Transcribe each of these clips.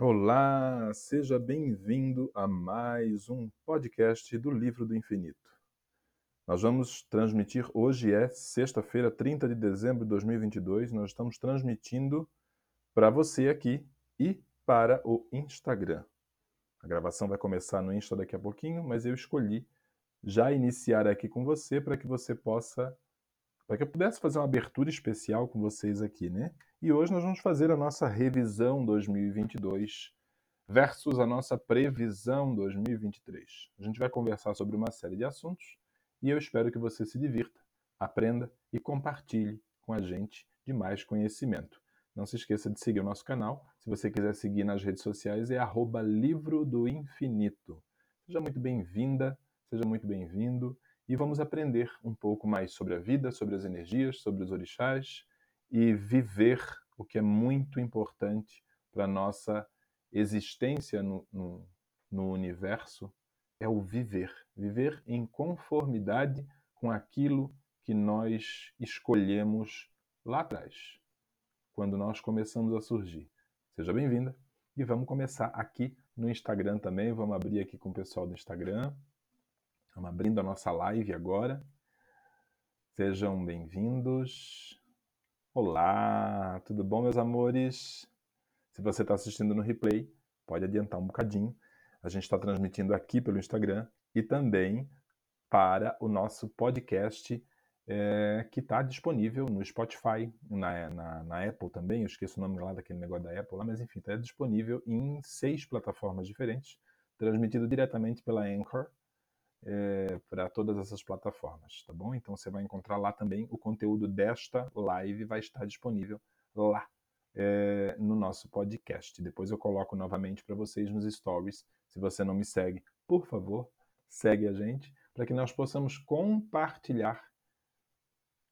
Olá, seja bem-vindo a mais um podcast do Livro do Infinito. Nós vamos transmitir, hoje é sexta-feira, 30 de dezembro de 2022, nós estamos transmitindo para você aqui e para o Instagram. A gravação vai começar no Insta daqui a pouquinho, mas eu escolhi já iniciar aqui com você para que você possa para que eu pudesse fazer uma abertura especial com vocês aqui, né? E hoje nós vamos fazer a nossa revisão 2022 versus a nossa previsão 2023. A gente vai conversar sobre uma série de assuntos e eu espero que você se divirta, aprenda e compartilhe com a gente de mais conhecimento. Não se esqueça de seguir o nosso canal. Se você quiser seguir nas redes sociais, é arroba Livro do Infinito. Seja muito bem-vinda, seja muito bem-vindo e vamos aprender um pouco mais sobre a vida, sobre as energias, sobre os orixás e viver o que é muito importante para a nossa existência no, no, no universo é o viver. Viver em conformidade com aquilo que nós escolhemos lá atrás, quando nós começamos a surgir. Seja bem-vinda e vamos começar aqui no Instagram também. Vamos abrir aqui com o pessoal do Instagram. Estamos abrindo a nossa live agora. Sejam bem-vindos. Olá, tudo bom, meus amores? Se você está assistindo no replay, pode adiantar um bocadinho. A gente está transmitindo aqui pelo Instagram e também para o nosso podcast é, que está disponível no Spotify, na, na, na, Apple também. Eu esqueço o nome lá daquele negócio da Apple lá, mas enfim, está disponível em seis plataformas diferentes, transmitido diretamente pela Anchor é, para todas essas plataformas, tá bom? Então você vai encontrar lá também o conteúdo desta live vai estar disponível lá é, no nosso podcast. Depois eu coloco novamente para vocês nos stories. Se você não me segue, por favor, segue a gente para que nós possamos compartilhar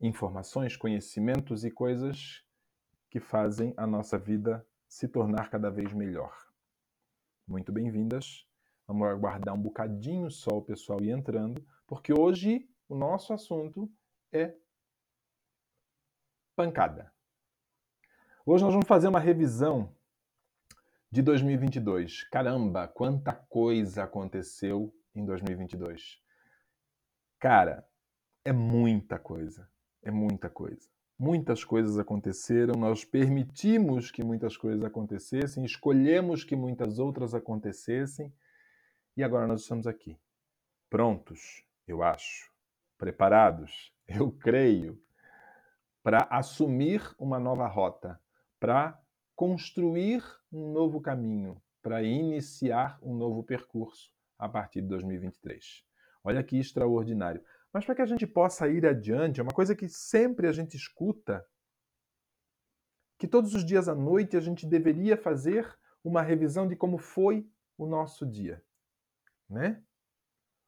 informações, conhecimentos e coisas que fazem a nossa vida se tornar cada vez melhor. Muito bem-vindas Vamos aguardar um bocadinho só o pessoal ir entrando, porque hoje o nosso assunto é pancada. Hoje nós vamos fazer uma revisão de 2022. Caramba, quanta coisa aconteceu em 2022. Cara, é muita coisa. É muita coisa. Muitas coisas aconteceram, nós permitimos que muitas coisas acontecessem, escolhemos que muitas outras acontecessem e agora nós estamos aqui, prontos, eu acho, preparados, eu creio, para assumir uma nova rota, para construir um novo caminho, para iniciar um novo percurso a partir de 2023. Olha que extraordinário. Mas para que a gente possa ir adiante, é uma coisa que sempre a gente escuta, que todos os dias à noite a gente deveria fazer uma revisão de como foi o nosso dia né?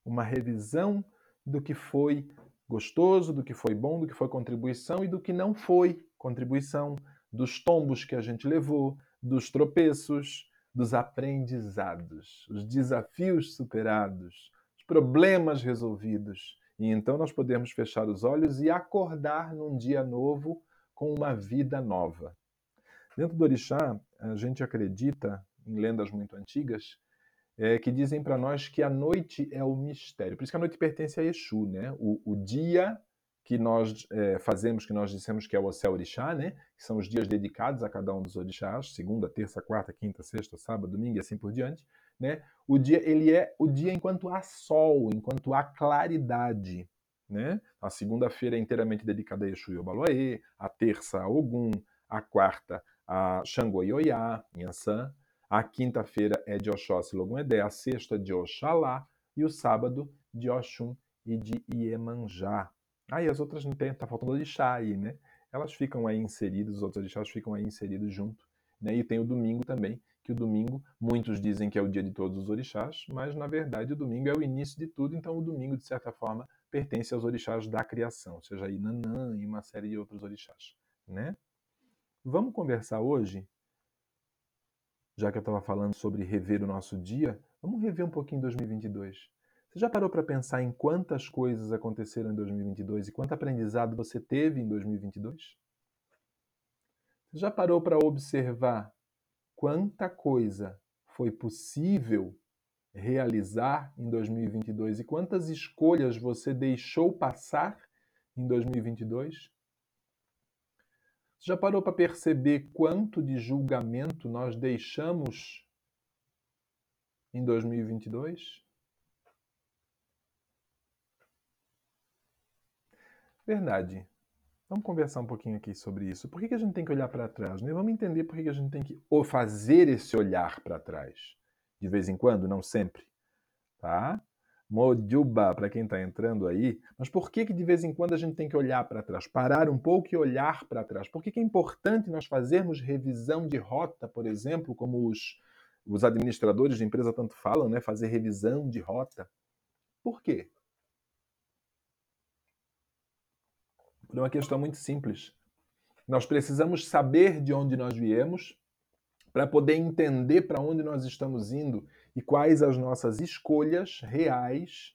Uma revisão do que foi gostoso, do que foi bom, do que foi contribuição e do que não foi contribuição, dos tombos que a gente levou, dos tropeços, dos aprendizados, os desafios superados, os problemas resolvidos. E então nós podemos fechar os olhos e acordar num dia novo com uma vida nova. Dentro do Orixá, a gente acredita em lendas muito antigas é, que dizem para nós que a noite é o mistério. Por isso que a noite pertence a Exu, né? O, o dia que nós é, fazemos, que nós dissemos que é o Ocel Orixá, né? Que são os dias dedicados a cada um dos orixás, segunda, terça, quarta, quinta, sexta, sábado, domingo e assim por diante, né? O dia, ele é o dia enquanto há sol, enquanto há claridade, né? A segunda-feira é inteiramente dedicada a Exu e Obaloaê, a terça a Ogum, a quarta a Xangô e Oiá, Inhansã, a quinta-feira é de Oxóssi Logunedé, a sexta de Oxalá e o sábado de Oxum e de Iemanjá. Aí ah, as outras não tem, tá faltando orixá aí, né? Elas ficam aí inseridas, os outros orixás ficam aí inseridos junto. Né? E tem o domingo também, que o domingo, muitos dizem que é o dia de todos os orixás, mas na verdade o domingo é o início de tudo, então o domingo, de certa forma, pertence aos orixás da criação, seja Inanã e uma série de outros orixás. Né? Vamos conversar hoje já que eu estava falando sobre rever o nosso dia, vamos rever um pouquinho 2022. Você já parou para pensar em quantas coisas aconteceram em 2022 e quanto aprendizado você teve em 2022? Você já parou para observar quanta coisa foi possível realizar em 2022 e quantas escolhas você deixou passar em 2022? Você já parou para perceber quanto de julgamento nós deixamos em 2022? Verdade. Vamos conversar um pouquinho aqui sobre isso. Por que, a gente tem que olhar para trás? Né? Vamos entender por que, que a gente tem que fazer esse olhar para trás. De vez em quando, não sempre. Tá? Mojuba, para quem está entrando aí. Mas por que, que de vez em quando a gente tem que olhar para trás? Parar um pouco e olhar para trás. Por que, que é importante nós fazermos revisão de rota, por exemplo, como os, os administradores de empresa tanto falam, né? fazer revisão de rota? Por quê? por uma questão muito simples. Nós precisamos saber de onde nós viemos para poder entender para onde nós estamos indo e quais as nossas escolhas reais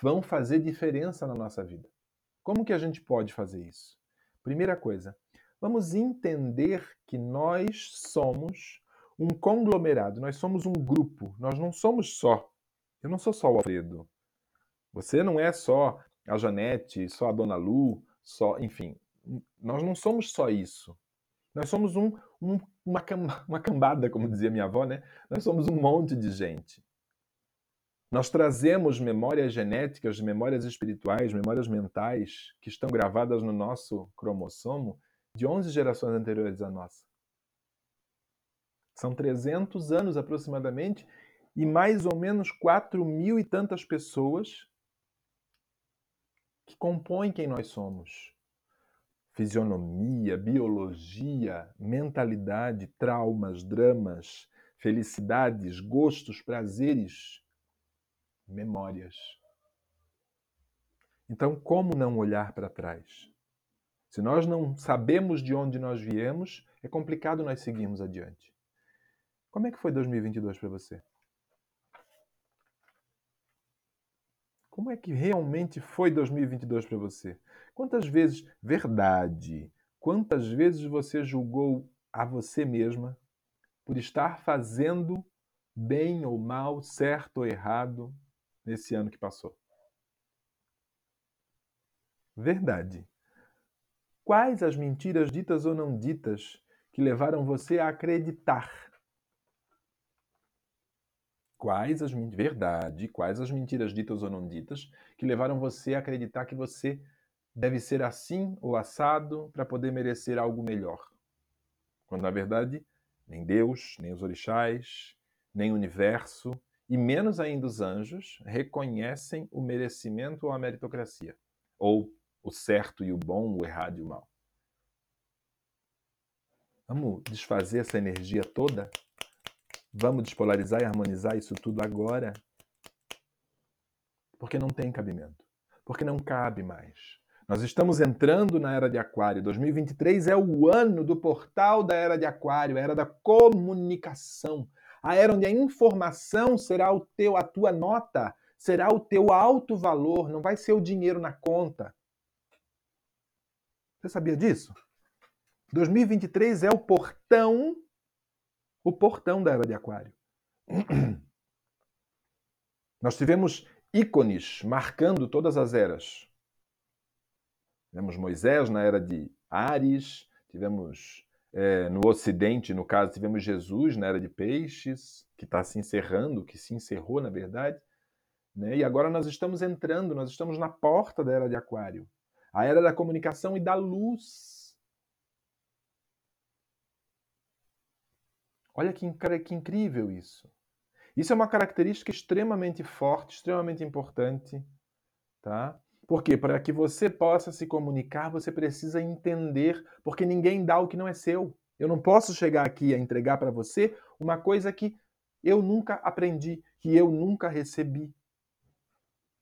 vão fazer diferença na nossa vida. Como que a gente pode fazer isso? Primeira coisa, vamos entender que nós somos um conglomerado, nós somos um grupo, nós não somos só. Eu não sou só o Alfredo. Você não é só a Janete, só a Dona Lu, só, enfim, nós não somos só isso. Nós somos um, um, uma, uma cambada, como dizia minha avó, né? Nós somos um monte de gente. Nós trazemos memórias genéticas, memórias espirituais, memórias mentais que estão gravadas no nosso cromossomo de 11 gerações anteriores à nossa. São 300 anos aproximadamente e mais ou menos 4 mil e tantas pessoas que compõem quem nós somos. Fisionomia, biologia, mentalidade, traumas, dramas, felicidades, gostos, prazeres, memórias. Então, como não olhar para trás? Se nós não sabemos de onde nós viemos, é complicado nós seguirmos adiante. Como é que foi 2022 para você? Como é que realmente foi 2022 para você? Quantas vezes, verdade, quantas vezes você julgou a você mesma por estar fazendo bem ou mal, certo ou errado nesse ano que passou? Verdade. Quais as mentiras ditas ou não ditas que levaram você a acreditar quais as verdade, quais as mentiras ditas ou não ditas que levaram você a acreditar que você deve ser assim ou assado para poder merecer algo melhor. Quando na verdade, nem Deus, nem os orixás, nem o universo e menos ainda os anjos reconhecem o merecimento ou a meritocracia, ou o certo e o bom, o errado e o mal. Vamos desfazer essa energia toda Vamos despolarizar e harmonizar isso tudo agora? Porque não tem cabimento. Porque não cabe mais. Nós estamos entrando na era de Aquário. 2023 é o ano do portal da era de Aquário, a era da comunicação. A era onde a informação será o teu, a tua nota, será o teu alto valor, não vai ser o dinheiro na conta. Você sabia disso? 2023 é o portão o portão da era de Aquário. Nós tivemos ícones marcando todas as eras. Tivemos Moisés na era de Ares, tivemos é, no Ocidente, no caso, tivemos Jesus na era de Peixes, que está se encerrando, que se encerrou, na verdade. Né? E agora nós estamos entrando, nós estamos na porta da era de Aquário a era da comunicação e da luz. Olha que, que incrível isso. Isso é uma característica extremamente forte, extremamente importante, tá? Porque para que você possa se comunicar, você precisa entender, porque ninguém dá o que não é seu. Eu não posso chegar aqui a entregar para você uma coisa que eu nunca aprendi, que eu nunca recebi.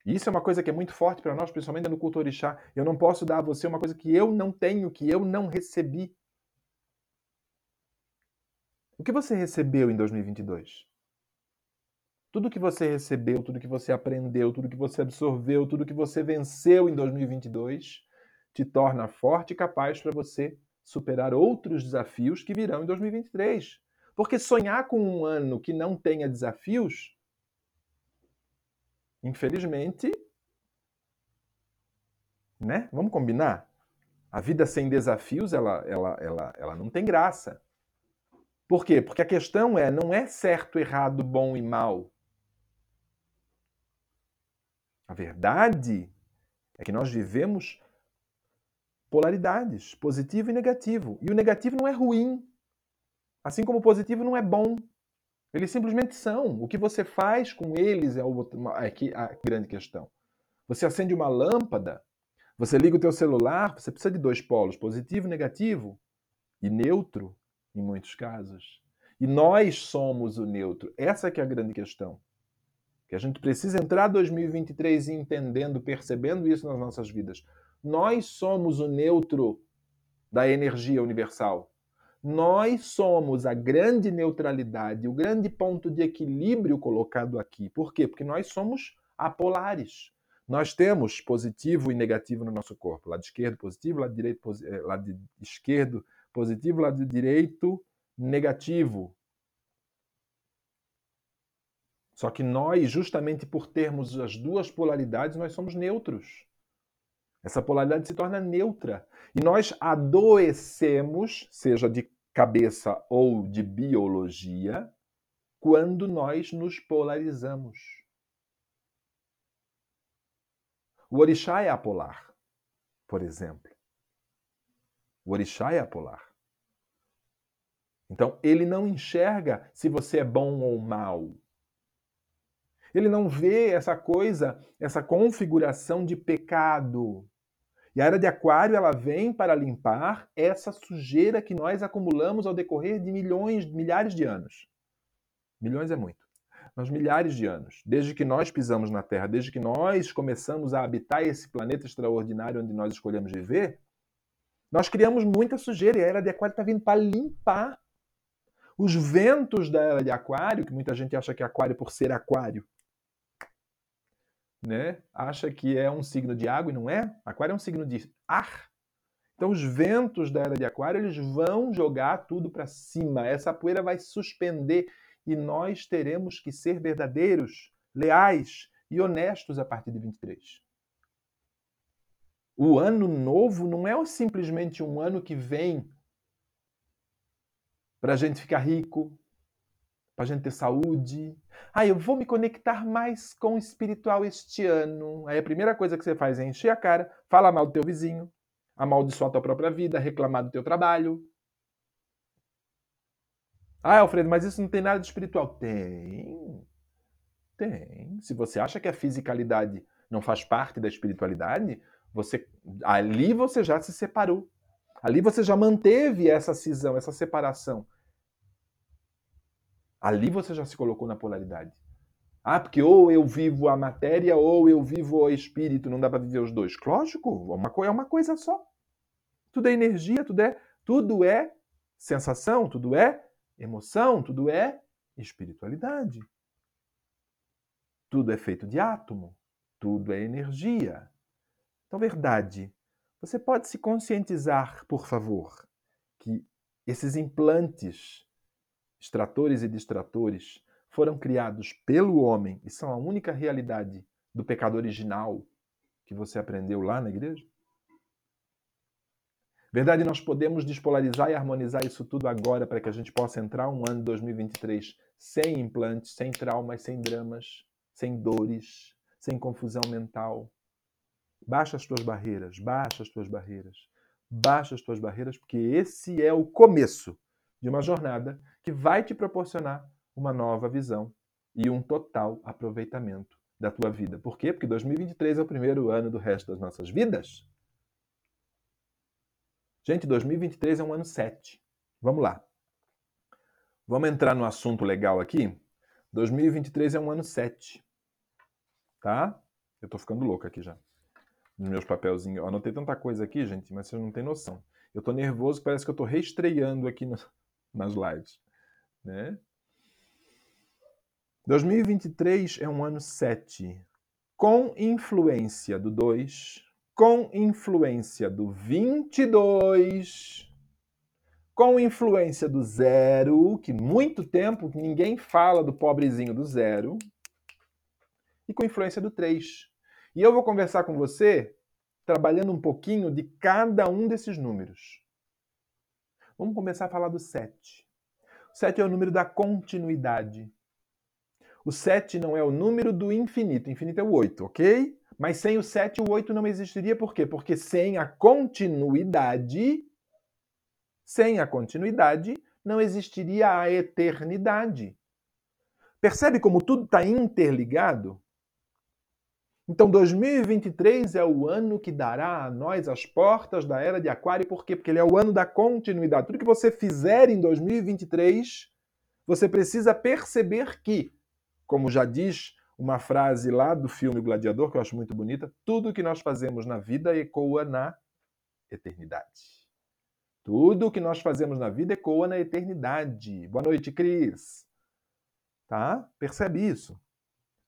Isso é uma coisa que é muito forte para nós, principalmente no culto orixá. Eu não posso dar a você uma coisa que eu não tenho, que eu não recebi. O que você recebeu em 2022? Tudo que você recebeu, tudo que você aprendeu, tudo que você absorveu, tudo que você venceu em 2022 te torna forte e capaz para você superar outros desafios que virão em 2023. Porque sonhar com um ano que não tenha desafios, infelizmente, né? Vamos combinar? A vida sem desafios, ela, ela, ela, ela não tem graça. Por quê? Porque a questão é, não é certo, errado, bom e mal. A verdade é que nós vivemos polaridades, positivo e negativo. E o negativo não é ruim, assim como o positivo não é bom. Eles simplesmente são. O que você faz com eles é, o, é a grande questão. Você acende uma lâmpada, você liga o teu celular, você precisa de dois polos, positivo e negativo, e neutro, em muitos casos. E nós somos o neutro. Essa que é a grande questão. A gente precisa entrar 2023 entendendo, percebendo isso nas nossas vidas. Nós somos o neutro da energia universal. Nós somos a grande neutralidade, o grande ponto de equilíbrio colocado aqui. Por quê? Porque nós somos apolares. Nós temos positivo e negativo no nosso corpo. Lado esquerdo positivo, lado direito eh, lado esquerdo positivo, lado direito negativo. Só que nós, justamente por termos as duas polaridades, nós somos neutros. Essa polaridade se torna neutra. E nós adoecemos, seja de cabeça ou de biologia, quando nós nos polarizamos. O orixá é apolar, por exemplo. O orixá é apolar. Então, ele não enxerga se você é bom ou mal. Ele não vê essa coisa, essa configuração de pecado. E a era de Aquário ela vem para limpar essa sujeira que nós acumulamos ao decorrer de milhões, milhares de anos. Milhões é muito mas milhares de anos, desde que nós pisamos na Terra, desde que nós começamos a habitar esse planeta extraordinário onde nós escolhemos viver, nós criamos muita sujeira e a Era de Aquário está vindo para limpar. Os ventos da Era de Aquário, que muita gente acha que é Aquário por ser Aquário, né? acha que é um signo de água e não é. Aquário é um signo de ar. Então os ventos da Era de Aquário eles vão jogar tudo para cima. Essa poeira vai suspender e nós teremos que ser verdadeiros, leais e honestos a partir de 23. O ano novo não é simplesmente um ano que vem para a gente ficar rico, para a gente ter saúde. Ah, eu vou me conectar mais com o espiritual este ano. Aí a primeira coisa que você faz é encher a cara, falar mal do teu vizinho, amaldiçoar a tua própria vida, reclamar do teu trabalho, ah, Alfredo, mas isso não tem nada de espiritual. Tem. Tem. Se você acha que a fisicalidade não faz parte da espiritualidade, você ali você já se separou. Ali você já manteve essa cisão, essa separação. Ali você já se colocou na polaridade. Ah, porque ou eu vivo a matéria ou eu vivo o espírito, não dá para viver os dois. Lógico, é uma, é uma coisa só. Tudo é energia, tudo é, tudo é sensação, tudo é Emoção, tudo é espiritualidade. Tudo é feito de átomo, tudo é energia. Então, verdade, você pode se conscientizar, por favor, que esses implantes, extratores e distratores, foram criados pelo homem e são a única realidade do pecado original que você aprendeu lá na igreja? Verdade, nós podemos despolarizar e harmonizar isso tudo agora para que a gente possa entrar um ano de 2023 sem implantes, sem traumas, sem dramas, sem dores, sem confusão mental. Baixa as tuas barreiras, baixa as tuas barreiras, baixa as tuas barreiras, porque esse é o começo de uma jornada que vai te proporcionar uma nova visão e um total aproveitamento da tua vida. Por quê? Porque 2023 é o primeiro ano do resto das nossas vidas. Gente, 2023 é um ano 7. Vamos lá. Vamos entrar no assunto legal aqui? 2023 é um ano 7. Tá? Eu tô ficando louco aqui já. Nos meus papelzinhos. Eu anotei tanta coisa aqui, gente, mas vocês não têm noção. Eu tô nervoso, parece que eu tô reestreando aqui nas lives. Né? 2023 é um ano 7. Com influência do 2, com influência do 22, com influência do zero, que muito tempo ninguém fala do pobrezinho do zero, e com influência do 3. E eu vou conversar com você trabalhando um pouquinho de cada um desses números. Vamos começar a falar do 7. O 7 é o número da continuidade. O 7 não é o número do infinito. O infinito é o 8, ok? Mas sem o 7, o 8 não existiria. Por quê? Porque sem a continuidade, sem a continuidade, não existiria a eternidade. Percebe como tudo está interligado? Então, 2023 é o ano que dará a nós as portas da era de Aquário. Por quê? Porque ele é o ano da continuidade. Tudo que você fizer em 2023, você precisa perceber que, como já diz uma frase lá do filme Gladiador, que eu acho muito bonita, tudo que nós fazemos na vida ecoa na eternidade. Tudo que nós fazemos na vida ecoa na eternidade. Boa noite, Cris. Tá? Percebe isso?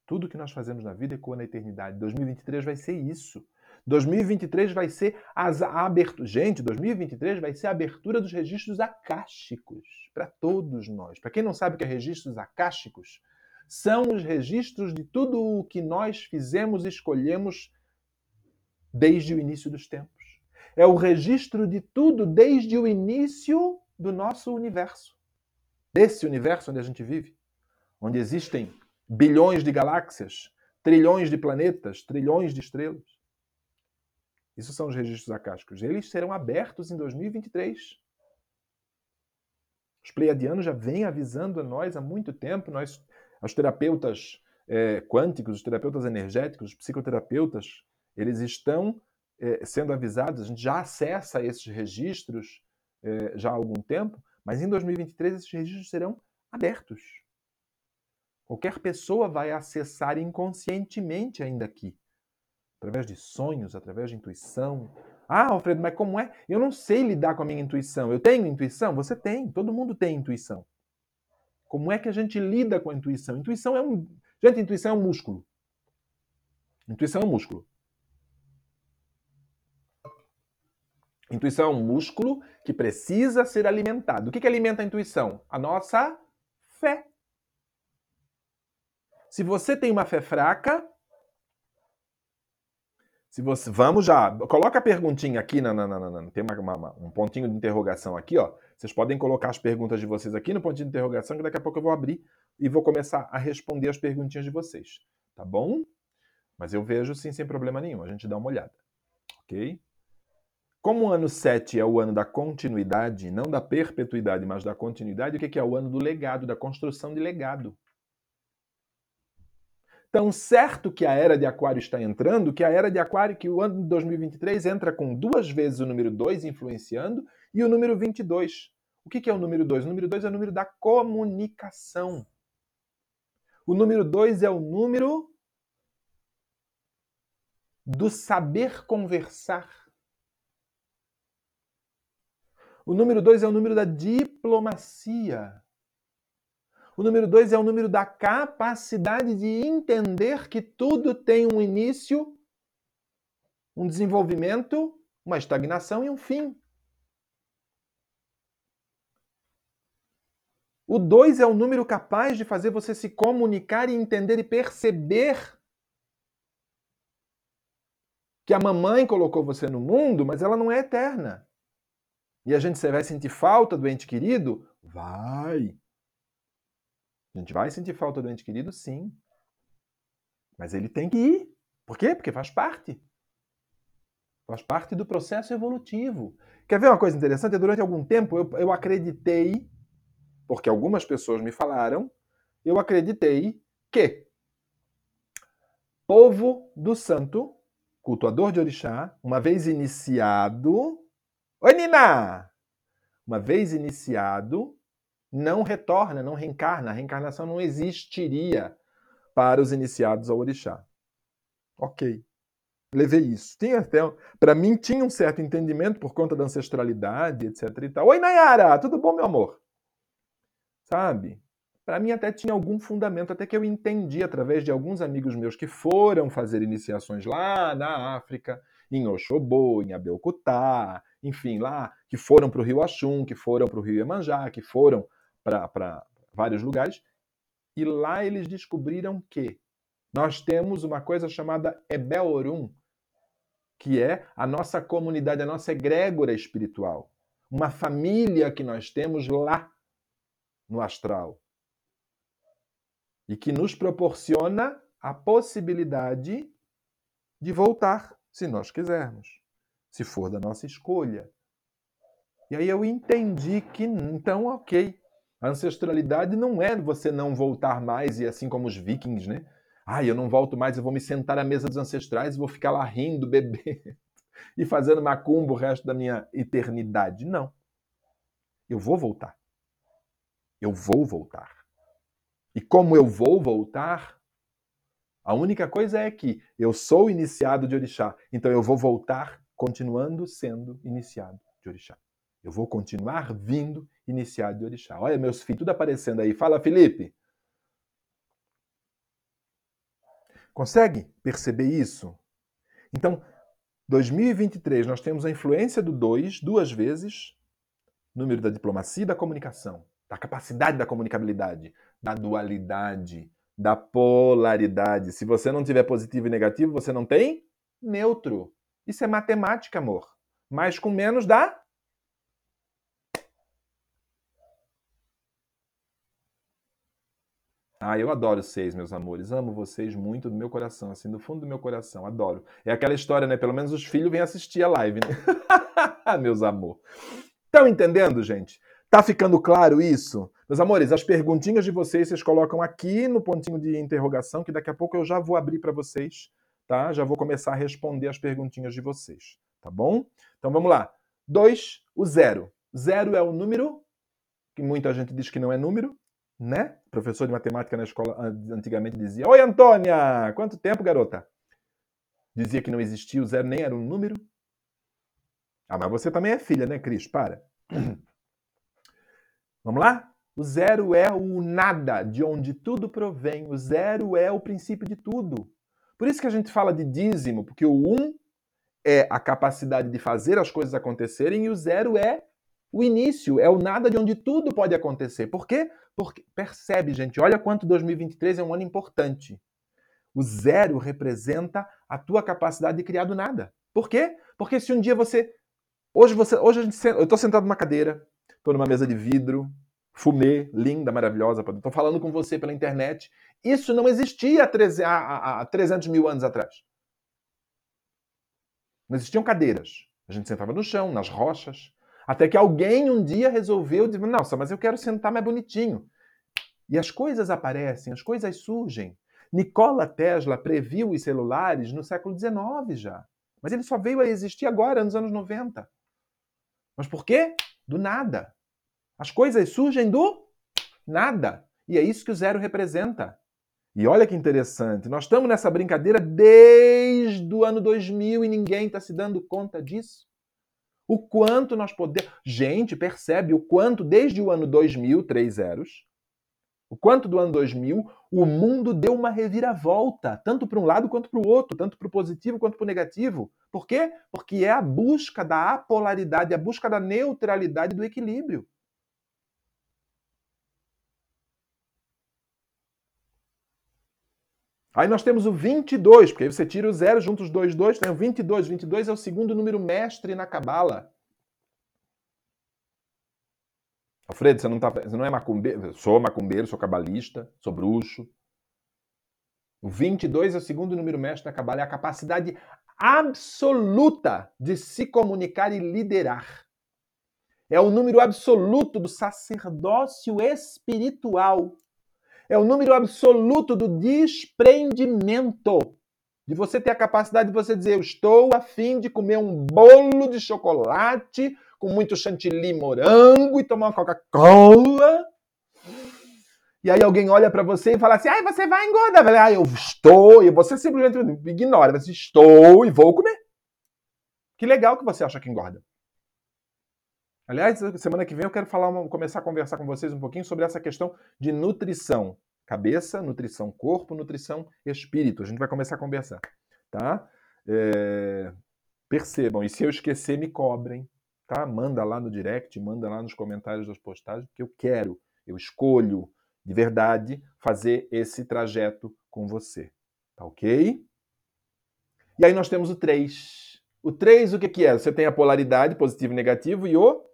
Tudo que nós fazemos na vida ecoa na eternidade. 2023 vai ser isso. 2023 vai ser as aberturas. Gente, 2023 vai ser a abertura dos registros acásticos para todos nós. Para quem não sabe o que é registros acásticos, são os registros de tudo o que nós fizemos e escolhemos desde o início dos tempos. É o registro de tudo desde o início do nosso universo. Desse universo onde a gente vive, onde existem bilhões de galáxias, trilhões de planetas, trilhões de estrelas. Isso são os registros acásticos. Eles serão abertos em 2023. Os pleiadianos já vêm avisando a nós há muito tempo. Nós, os terapeutas é, quânticos, os terapeutas energéticos, os psicoterapeutas, eles estão é, sendo avisados. A gente já acessa esses registros é, já há algum tempo, mas em 2023 esses registros serão abertos. Qualquer pessoa vai acessar inconscientemente ainda aqui. Através de sonhos, através de intuição. Ah, Alfredo, mas como é? Eu não sei lidar com a minha intuição. Eu tenho intuição? Você tem. Todo mundo tem intuição. Como é que a gente lida com a intuição? Intuição é um. Gente, intuição é um músculo. Intuição é um músculo. Intuição é um músculo que precisa ser alimentado. O que, que alimenta a intuição? A nossa fé. Se você tem uma fé fraca, se você, vamos já, coloca a perguntinha aqui, na, na, na, na tem uma, uma, um pontinho de interrogação aqui, ó. Vocês podem colocar as perguntas de vocês aqui no pontinho de interrogação, que daqui a pouco eu vou abrir e vou começar a responder as perguntinhas de vocês, tá bom? Mas eu vejo sim, sem problema nenhum, a gente dá uma olhada, ok? Como o ano 7 é o ano da continuidade, não da perpetuidade, mas da continuidade, o que é o ano do legado, da construção de legado tão certo que a era de Aquário está entrando, que a era de Aquário, que o ano de 2023 entra com duas vezes o número 2 influenciando e o número 22. O que é o número 2? O número 2 é o número da comunicação. O número 2 é o número do saber conversar. O número 2 é o número da diplomacia. O número dois é o número da capacidade de entender que tudo tem um início, um desenvolvimento, uma estagnação e um fim. O 2 é o número capaz de fazer você se comunicar e entender e perceber que a mamãe colocou você no mundo, mas ela não é eterna. E a gente vai sentir falta do ente querido? Vai. A gente vai sentir falta do ente querido, sim. Mas ele tem que ir. Por quê? Porque faz parte. Faz parte do processo evolutivo. Quer ver uma coisa interessante? Durante algum tempo eu, eu acreditei, porque algumas pessoas me falaram, eu acreditei que povo do santo, cultuador de orixá, uma vez iniciado. Oi, Nina! Uma vez iniciado, não retorna, não reencarna. A reencarnação não existiria para os iniciados ao orixá. Ok. Levei isso. Tinha até, para mim tinha um certo entendimento por conta da ancestralidade, etc e tal. Oi, Nayara, tudo bom, meu amor? Sabe? Para mim até tinha algum fundamento, até que eu entendi através de alguns amigos meus que foram fazer iniciações lá na África, em Oxobô, em Abelcutá, enfim, lá que foram para o rio Axum, que foram para o rio Iemanjá, que foram para vários lugares, e lá eles descobriram que nós temos uma coisa chamada Ebeorum, que é a nossa comunidade, a nossa egrégora espiritual. Uma família que nós temos lá no astral. E que nos proporciona a possibilidade de voltar, se nós quisermos, se for da nossa escolha. E aí eu entendi que, então, ok, a ancestralidade não é você não voltar mais, e assim como os vikings, né? Ah, eu não volto mais, eu vou me sentar à mesa dos ancestrais e vou ficar lá rindo, bebendo e fazendo macumba o resto da minha eternidade. Não. Eu vou voltar. Eu vou voltar. E como eu vou voltar, a única coisa é que eu sou iniciado de orixá. Então eu vou voltar continuando sendo iniciado de orixá. Eu vou continuar vindo iniciado de orixá. Olha meus filhos, tudo aparecendo aí. Fala, Felipe. Consegue perceber isso? Então, 2023 nós temos a influência do 2 duas vezes, número da diplomacia e da comunicação, da capacidade da comunicabilidade, da dualidade, da polaridade. Se você não tiver positivo e negativo, você não tem neutro. Isso é matemática, amor. Mais com menos dá Ah, eu adoro vocês, meus amores. Amo vocês muito do meu coração, assim, do fundo do meu coração. Adoro. É aquela história, né? Pelo menos os filhos vêm assistir a live, né? meus amor. Estão entendendo, gente? Tá ficando claro isso? Meus amores, as perguntinhas de vocês vocês colocam aqui no pontinho de interrogação, que daqui a pouco eu já vou abrir para vocês, tá? Já vou começar a responder as perguntinhas de vocês, tá bom? Então vamos lá. 2, o zero. Zero é o número, que muita gente diz que não é número, né? Professor de matemática na escola antigamente dizia: Oi, Antônia! Quanto tempo, garota? Dizia que não existia, o zero nem era um número. Ah, mas você também é filha, né, Cris? Para. Vamos lá? O zero é o nada, de onde tudo provém. O zero é o princípio de tudo. Por isso que a gente fala de dízimo, porque o um é a capacidade de fazer as coisas acontecerem e o zero é o início, é o nada de onde tudo pode acontecer. Por quê? Porque, percebe, gente, olha quanto 2023 é um ano importante. O zero representa a tua capacidade de criar do nada. Por quê? Porque se um dia você. Hoje você. Hoje eu estou sentado numa cadeira, estou numa mesa de vidro, fumê, linda, maravilhosa, estou falando com você pela internet. Isso não existia há 300 mil anos atrás. Não existiam cadeiras. A gente sentava no chão, nas rochas, até que alguém um dia resolveu dizer: nossa, mas eu quero sentar mais bonitinho. E as coisas aparecem, as coisas surgem. Nikola Tesla previu os celulares no século XIX já. Mas ele só veio a existir agora, nos anos 90. Mas por quê? Do nada. As coisas surgem do nada. E é isso que o zero representa. E olha que interessante, nós estamos nessa brincadeira desde o ano 2000 e ninguém está se dando conta disso. O quanto nós podemos. Gente, percebe o quanto, desde o ano 2000, três zeros, o quanto do ano 2000, o mundo deu uma reviravolta, tanto para um lado quanto para o outro, tanto para o positivo quanto para o negativo. Por quê? Porque é a busca da apolaridade, a busca da neutralidade do equilíbrio. Aí nós temos o 22, porque aí você tira o zero, junta os dois, dois, tem o 22. 22 é o segundo número mestre na Cabala. Alfredo, você não, tá, você não é macumbeiro? Sou macumbeiro, sou cabalista, sou bruxo. O 22 é o segundo número mestre na Cabala, é a capacidade absoluta de se comunicar e liderar. É o número absoluto do sacerdócio espiritual é o número absoluto do desprendimento. De você ter a capacidade de você dizer, eu estou afim de comer um bolo de chocolate com muito chantilly morango e tomar uma Coca-Cola. E aí alguém olha para você e fala assim, ai, você vai engordar. Ah, eu estou, e você simplesmente ignora, você estou e vou comer. Que legal que você acha que engorda. Aliás, semana que vem eu quero falar, começar a conversar com vocês um pouquinho sobre essa questão de nutrição. Cabeça, nutrição corpo, nutrição espírito. A gente vai começar a conversar, tá? É... Percebam, e se eu esquecer, me cobrem, tá? Manda lá no direct, manda lá nos comentários das postagens, porque eu quero, eu escolho de verdade fazer esse trajeto com você. Tá ok? E aí nós temos o 3. O 3, o que, que é? Você tem a polaridade, positivo e negativo, e o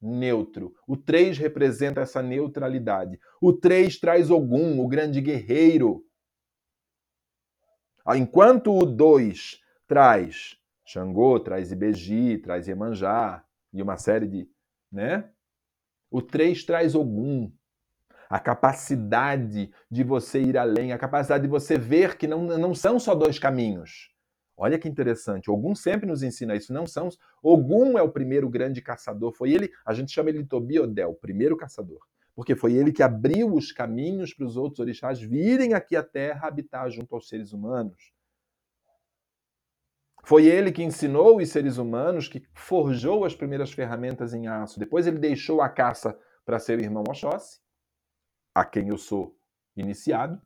neutro. O 3 representa essa neutralidade. O 3 traz Ogum, o grande guerreiro. Ah, enquanto o 2 traz Xangô, traz Ibeji, traz Iemanjá e uma série de. Né? O 3 traz Ogum. A capacidade de você ir além, a capacidade de você ver que não, não são só dois caminhos. Olha que interessante. Ogum sempre nos ensina isso. Não são. Ogum é o primeiro grande caçador. Foi ele, a gente chama ele de Tobiodel, o primeiro caçador. Porque foi ele que abriu os caminhos para os outros orixás virem aqui à Terra habitar junto aos seres humanos. Foi ele que ensinou os seres humanos, que forjou as primeiras ferramentas em aço. Depois ele deixou a caça para seu irmão Oxóssi, a quem eu sou iniciado.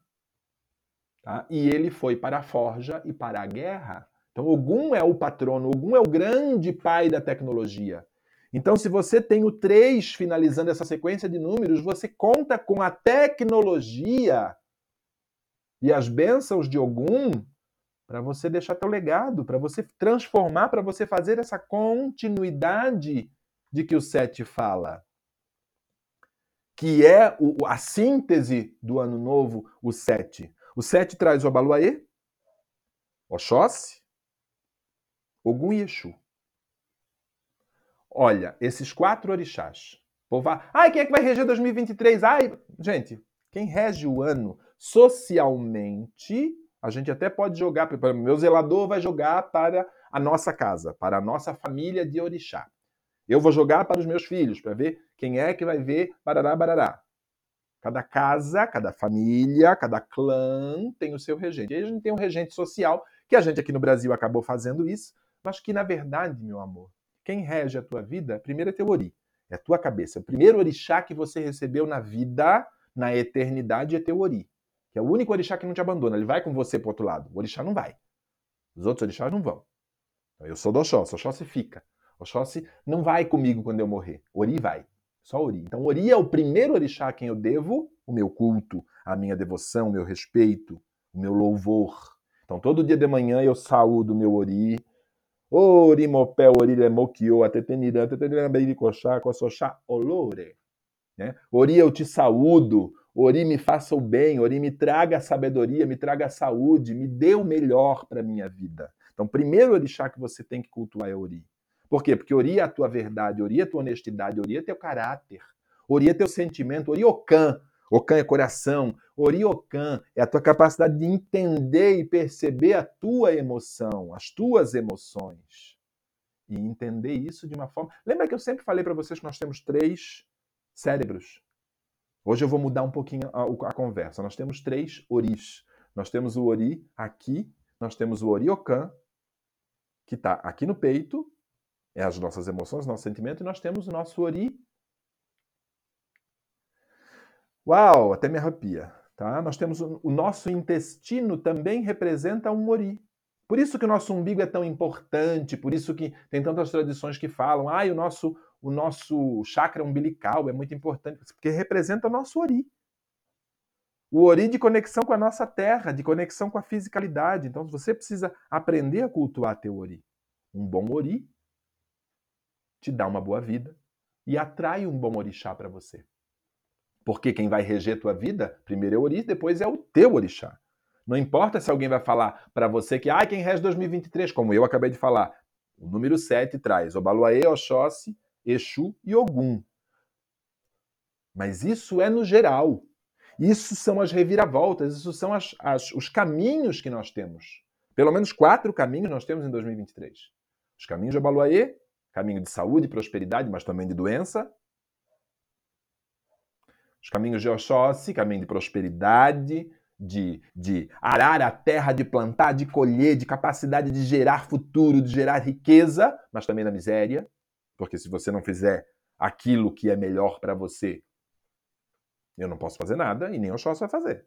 Tá? E ele foi para a forja e para a guerra. Então, Ogum é o patrono, Ogum é o grande pai da tecnologia. Então, se você tem o 3 finalizando essa sequência de números, você conta com a tecnologia e as bênçãos de Ogum para você deixar teu legado, para você transformar, para você fazer essa continuidade de que o 7 fala. Que é a síntese do ano novo, o 7. O 7 traz o Abaluaê, Oxóssi, Ogum e Exu. Olha, esses quatro orixás. Povo, ai, quem é que vai reger 2023? Ai, gente, quem rege o ano socialmente a gente até pode jogar, meu zelador vai jogar para a nossa casa, para a nossa família de orixá. Eu vou jogar para os meus filhos, para ver quem é que vai ver barará, barará. Cada casa, cada família, cada clã tem o seu regente. E aí a gente tem um regente social, que a gente aqui no Brasil acabou fazendo isso, mas que na verdade, meu amor, quem rege a tua vida, primeiro é teu ori, é a tua cabeça. O primeiro orixá que você recebeu na vida, na eternidade, é teu ori que é o único orixá que não te abandona. Ele vai com você para outro lado. O orixá não vai. Os outros orixás não vão. Então, eu sou do Oxóssi. Oxóssi fica. Oxóssi não vai comigo quando eu morrer. Ori vai. Só Ori. Então, Ori é o primeiro orixá a quem eu devo o meu culto, a minha devoção, o meu respeito, o meu louvor. Então, todo dia de manhã eu saúdo o meu Ori. Ori mopé, ori lemokio, atetenirã, atetenirã, beiricoxá, coçoxá, olore. Né? Ori, eu te saúdo, Ori, me faça o bem, Ori, me traga a sabedoria, me traga a saúde, me dê o melhor para minha vida. Então, primeiro orixá que você tem que cultuar é Ori. Por quê? Porque Ori é a tua verdade, Ori é a tua honestidade, Ori é teu caráter, Ori é teu sentimento, Ori Ocan. Ocan é coração, Ori Ocan é a tua capacidade de entender e perceber a tua emoção, as tuas emoções. E entender isso de uma forma. Lembra que eu sempre falei para vocês que nós temos três cérebros? Hoje eu vou mudar um pouquinho a, a, conversa. Nós temos três oris. Nós temos o ori aqui, nós temos o oriokan, que está aqui no peito, é as nossas emoções, nosso sentimento, e nós temos o nosso ori. Uau, até me arrepia. Tá? Nós temos o, o nosso intestino também representa um ori. Por isso que o nosso umbigo é tão importante, por isso que tem tantas tradições que falam, ah, o nosso o nosso chakra umbilical é muito importante, porque representa o nosso ori. O ori de conexão com a nossa terra, de conexão com a fisicalidade. Então você precisa aprender a cultuar teu ori. Um bom ori te dá uma boa vida e atrai um bom orixá para você. Porque quem vai reger tua vida, primeiro é o ori, depois é o teu orixá. Não importa se alguém vai falar para você que, ah, quem rege 2023, como eu acabei de falar. O número 7 traz Obaluaê, Oxóssi, Exu e Ogum. Mas isso é no geral. Isso são as reviravoltas, isso são as, as, os caminhos que nós temos. Pelo menos quatro caminhos nós temos em 2023. Os caminhos de Abaluaê, caminho de saúde prosperidade, mas também de doença. Os caminhos de Oxóssi, caminho de prosperidade, de, de arar a terra, de plantar, de colher, de capacidade de gerar futuro, de gerar riqueza, mas também da miséria. Porque se você não fizer aquilo que é melhor para você, eu não posso fazer nada e nem Oxóssi vai fazer.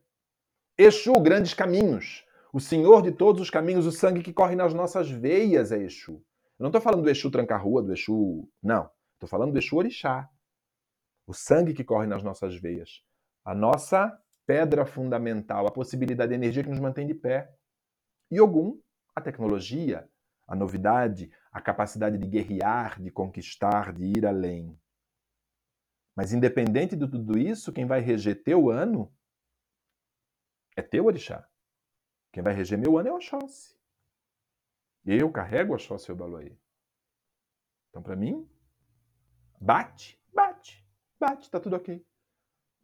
Exu, grandes caminhos. O Senhor de todos os caminhos, o sangue que corre nas nossas veias é Exu. Eu não estou falando do Exu tranca-rua, do Exu. Não. Estou falando do Exu Orixá. O sangue que corre nas nossas veias. A nossa pedra fundamental, a possibilidade de energia que nos mantém de pé. E Ogum, a tecnologia, a novidade, a capacidade de guerrear, de conquistar, de ir além. Mas independente de tudo isso, quem vai reger teu ano é teu orixá. Quem vai reger meu ano é Oxóssi. Eu carrego o Oxóssi e o Baloí. Então, para mim, bate, bate, bate, tá tudo ok.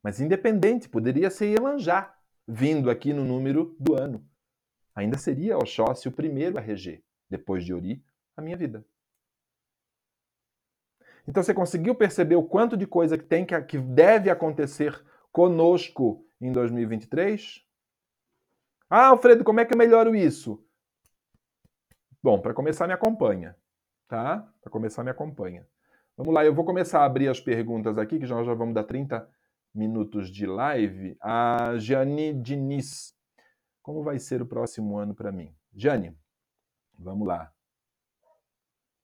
Mas independente, poderia ser Iemanjá, vindo aqui no número do ano. Ainda seria Oxóssi o primeiro a reger, depois de Ori, a minha vida. Então você conseguiu perceber o quanto de coisa que tem que, que deve acontecer conosco em 2023? Ah, Alfredo, como é que eu melhoro isso? Bom, para começar me acompanha, tá? Para começar me acompanha. Vamos lá, eu vou começar a abrir as perguntas aqui, que nós já vamos dar 30 minutos de live. A Jane Diniz. Como vai ser o próximo ano para mim? Jane, vamos lá.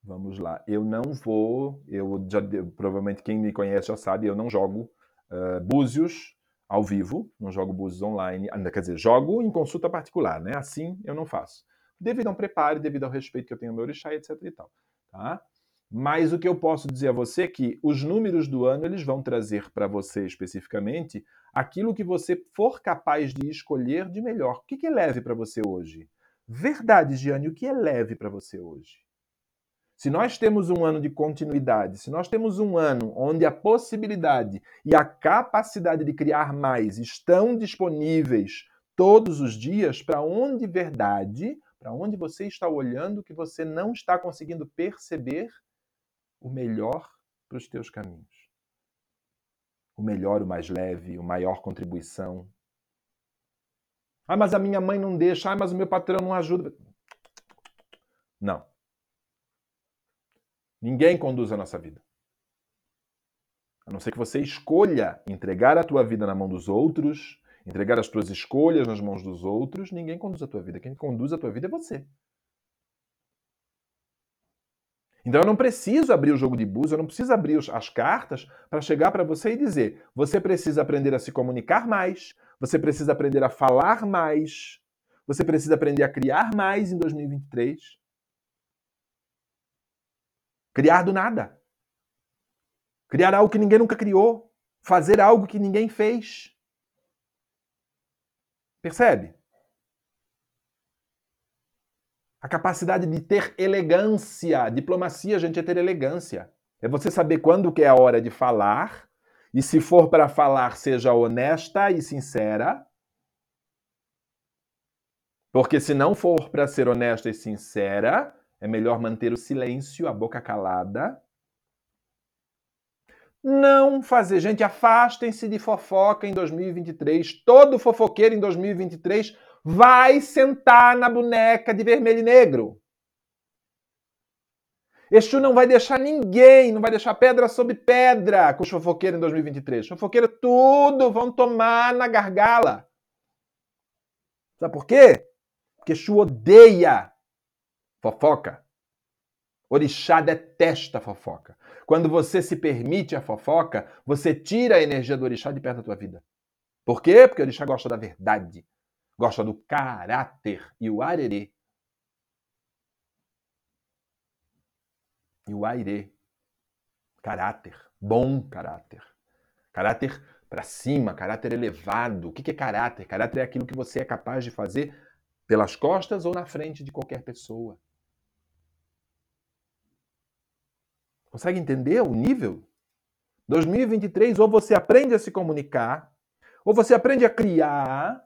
Vamos lá. Eu não vou, eu já provavelmente quem me conhece já sabe, eu não jogo uh, búzios ao vivo, não jogo búzios online, quer dizer, jogo em consulta particular, né? Assim eu não faço. Devido ao preparo, devido ao respeito que eu tenho ao meu orixá, etc e tal, tá? Mas o que eu posso dizer a você é que os números do ano eles vão trazer para você especificamente aquilo que você for capaz de escolher de melhor. O que é leve para você hoje? Verdade, Giane, o que é leve para você hoje? Se nós temos um ano de continuidade, se nós temos um ano onde a possibilidade e a capacidade de criar mais estão disponíveis todos os dias, para onde verdade, para onde você está olhando que você não está conseguindo perceber o melhor para os teus caminhos. O melhor, o mais leve, o maior contribuição. Ah, mas a minha mãe não deixa, ah, mas o meu patrão não ajuda. Não. Ninguém conduz a nossa vida. A não ser que você escolha entregar a tua vida na mão dos outros, entregar as tuas escolhas nas mãos dos outros, ninguém conduz a tua vida. Quem conduz a tua vida é você. Então eu não preciso abrir o jogo de búzios, eu não preciso abrir as cartas para chegar para você e dizer: você precisa aprender a se comunicar mais, você precisa aprender a falar mais, você precisa aprender a criar mais em 2023. Criar do nada. Criar algo que ninguém nunca criou. Fazer algo que ninguém fez. Percebe? A capacidade de ter elegância. Diplomacia, gente, é ter elegância. É você saber quando que é a hora de falar. E se for para falar, seja honesta e sincera. Porque se não for para ser honesta e sincera, é melhor manter o silêncio, a boca calada. Não fazer. Gente, afastem-se de fofoca em 2023. Todo fofoqueiro em 2023 vai sentar na boneca de vermelho e negro. Exu não vai deixar ninguém, não vai deixar pedra sobre pedra com os fofoqueiros em 2023. Os fofoqueiros tudo vão tomar na gargala. Sabe por quê? Porque Exu odeia Fofoca. Orixá detesta fofoca. Quando você se permite a fofoca, você tira a energia do orixá de perto da tua vida. Por quê? Porque o orixá gosta da verdade, gosta do caráter e o arerê. E o aire. Caráter. Bom caráter. Caráter para cima, caráter elevado. O que é caráter? Caráter é aquilo que você é capaz de fazer pelas costas ou na frente de qualquer pessoa. Consegue entender o nível? 2023, ou você aprende a se comunicar, ou você aprende a criar,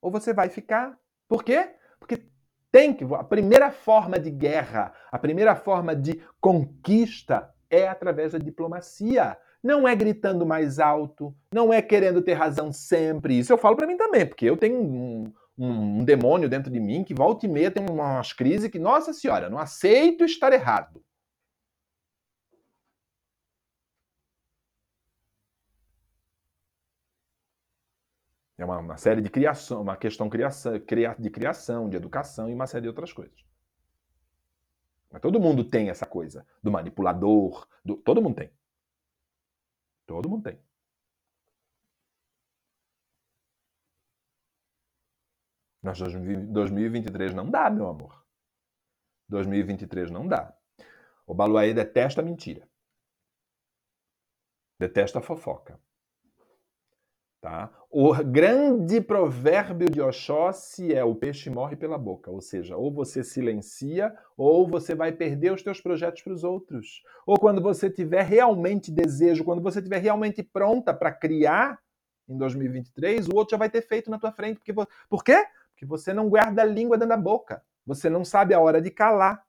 ou você vai ficar. Por quê? Porque tem que. A primeira forma de guerra, a primeira forma de conquista é através da diplomacia. Não é gritando mais alto, não é querendo ter razão sempre. Isso eu falo para mim também, porque eu tenho um, um, um, demônio dentro de mim que volta e meia tem umas crises que, nossa senhora, não aceito estar errado. É uma, uma série de criação, uma questão criação, de criação, de educação e uma série de outras coisas. Mas todo mundo tem essa coisa do manipulador, do... todo mundo tem. Todo mundo tem. Nós 2023 não dá, meu amor. 2023 não dá. O Baluaê detesta a mentira. Detesta a fofoca. Tá? O grande provérbio de Oxóssi é o peixe morre pela boca, ou seja, ou você silencia ou você vai perder os teus projetos para os outros. Ou quando você tiver realmente desejo, quando você tiver realmente pronta para criar em 2023, o outro já vai ter feito na tua frente. Porque, por quê? Porque você não guarda a língua dentro da boca. Você não sabe a hora de calar.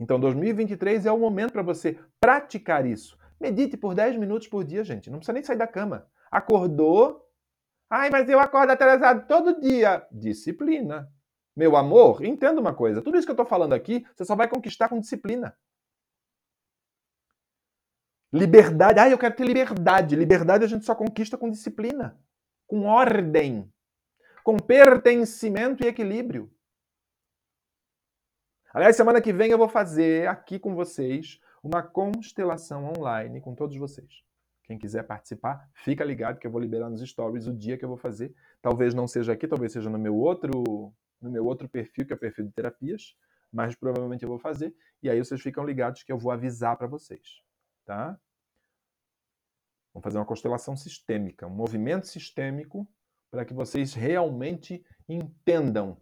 Então 2023 é o momento para você praticar isso. Medite por 10 minutos por dia, gente. Não precisa nem sair da cama. Acordou. Ai, mas eu acordo atrasado todo dia. Disciplina. Meu amor, entenda uma coisa. Tudo isso que eu estou falando aqui, você só vai conquistar com disciplina. Liberdade. Ai, eu quero ter liberdade. Liberdade a gente só conquista com disciplina, com ordem, com pertencimento e equilíbrio. Aliás, semana que vem eu vou fazer aqui com vocês uma constelação online com todos vocês. Quem quiser participar, fica ligado que eu vou liberar nos stories o dia que eu vou fazer. Talvez não seja aqui, talvez seja no meu outro, no meu outro perfil, que é o perfil de terapias, mas provavelmente eu vou fazer. E aí vocês ficam ligados que eu vou avisar para vocês, tá? Vamos fazer uma constelação sistêmica, um movimento sistêmico para que vocês realmente entendam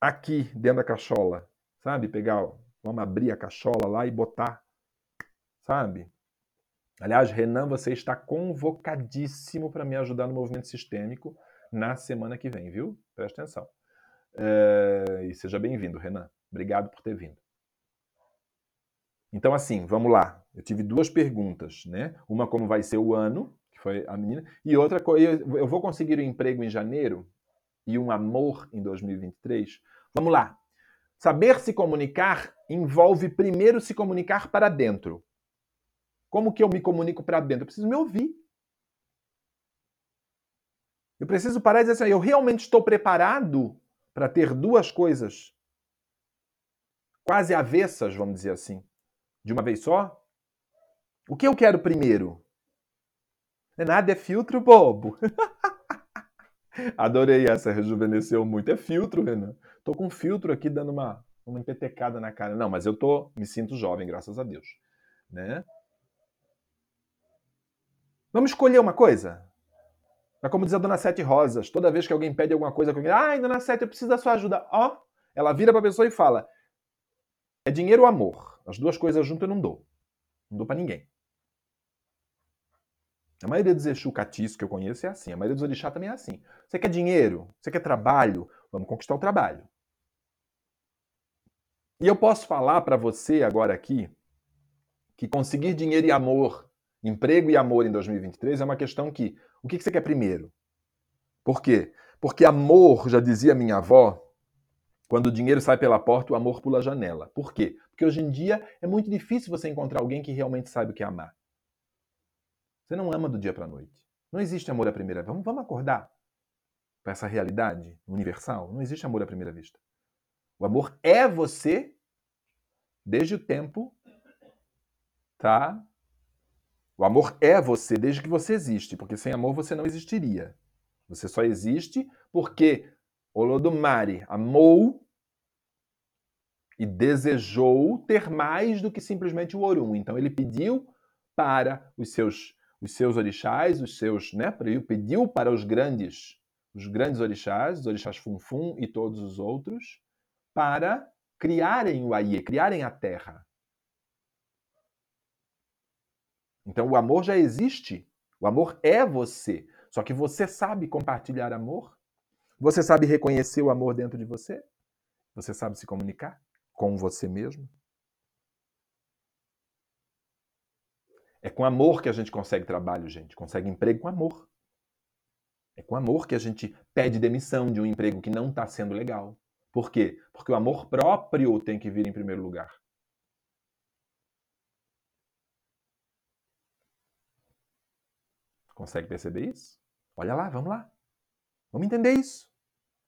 aqui dentro da cachola, sabe? Pegar Vamos abrir a cachola lá e botar, sabe? Aliás, Renan, você está convocadíssimo para me ajudar no movimento sistêmico na semana que vem, viu? Presta atenção. É... E seja bem-vindo, Renan. Obrigado por ter vindo. Então, assim, vamos lá. Eu tive duas perguntas, né? Uma, como vai ser o ano, que foi a menina, e outra, eu vou conseguir um emprego em janeiro e um amor em 2023? Vamos lá. Saber se comunicar envolve primeiro se comunicar para dentro. Como que eu me comunico para dentro? Eu preciso me ouvir. Eu preciso parar e dizer assim: eu realmente estou preparado para ter duas coisas quase avessas, vamos dizer assim, de uma vez só? O que eu quero primeiro? Nada, é filtro bobo. Adorei essa, rejuvenesceu muito. É filtro, Renan. Tô com filtro aqui dando uma, uma empetecada na cara. Não, mas eu tô, me sinto jovem, graças a Deus. Né? Vamos escolher uma coisa? É como diz a Dona Sete Rosas, toda vez que alguém pede alguma coisa comigo, ai, Dona Sete, eu preciso da sua ajuda. Ó, ela vira para a pessoa e fala, é dinheiro ou amor? As duas coisas juntas eu não dou. Não dou para ninguém. A maioria dos Exu catis que eu conheço é assim. A maioria dos orixá também é assim. Você quer dinheiro? Você quer trabalho? Vamos conquistar o trabalho. E eu posso falar para você agora aqui que conseguir dinheiro e amor, emprego e amor em 2023 é uma questão que o que você quer primeiro? Por quê? Porque amor, já dizia minha avó, quando o dinheiro sai pela porta, o amor pula a janela. Por quê? Porque hoje em dia é muito difícil você encontrar alguém que realmente sabe o que é amar. Você não ama do dia para a noite. Não existe amor à primeira vista. Vamos, vamos acordar para essa realidade universal. Não existe amor à primeira vista. O amor é você desde o tempo, tá? O amor é você desde que você existe, porque sem amor você não existiria. Você só existe porque Olodumare amou e desejou ter mais do que simplesmente o Orum. Então ele pediu para os seus os seus orixás, os seus, né, pediu para os grandes, os grandes orixás, os orixás Funfun e todos os outros, para criarem o Aie, criarem a terra. Então o amor já existe. O amor é você. Só que você sabe compartilhar amor? Você sabe reconhecer o amor dentro de você? Você sabe se comunicar com você mesmo? É com amor que a gente consegue trabalho, gente. Consegue emprego com amor. É com amor que a gente pede demissão de um emprego que não está sendo legal. Por quê? Porque o amor próprio tem que vir em primeiro lugar. Consegue perceber isso? Olha lá, vamos lá. Vamos entender isso.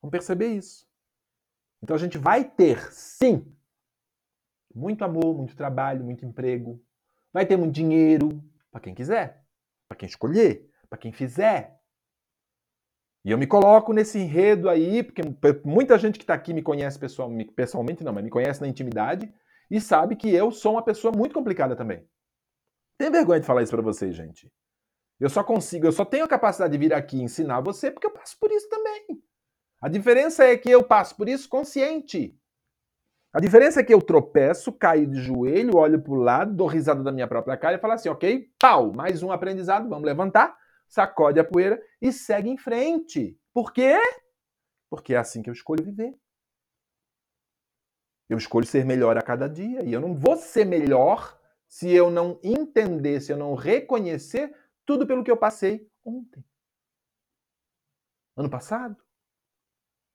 Vamos perceber isso. Então a gente vai ter, sim, muito amor, muito trabalho, muito emprego. Vai ter muito dinheiro para quem quiser, para quem escolher, para quem fizer. E eu me coloco nesse enredo aí, porque muita gente que está aqui me conhece pessoalmente, não, mas me conhece na intimidade e sabe que eu sou uma pessoa muito complicada também. Tem vergonha de falar isso para vocês, gente. Eu só consigo, eu só tenho a capacidade de vir aqui ensinar você porque eu passo por isso também. A diferença é que eu passo por isso consciente. A diferença é que eu tropeço, caio de joelho, olho para o lado, dou risada da minha própria cara e falo assim, ok, pau, mais um aprendizado, vamos levantar, sacode a poeira e segue em frente. Por quê? Porque é assim que eu escolho viver. Eu escolho ser melhor a cada dia e eu não vou ser melhor se eu não entender, se eu não reconhecer tudo pelo que eu passei ontem. Ano passado,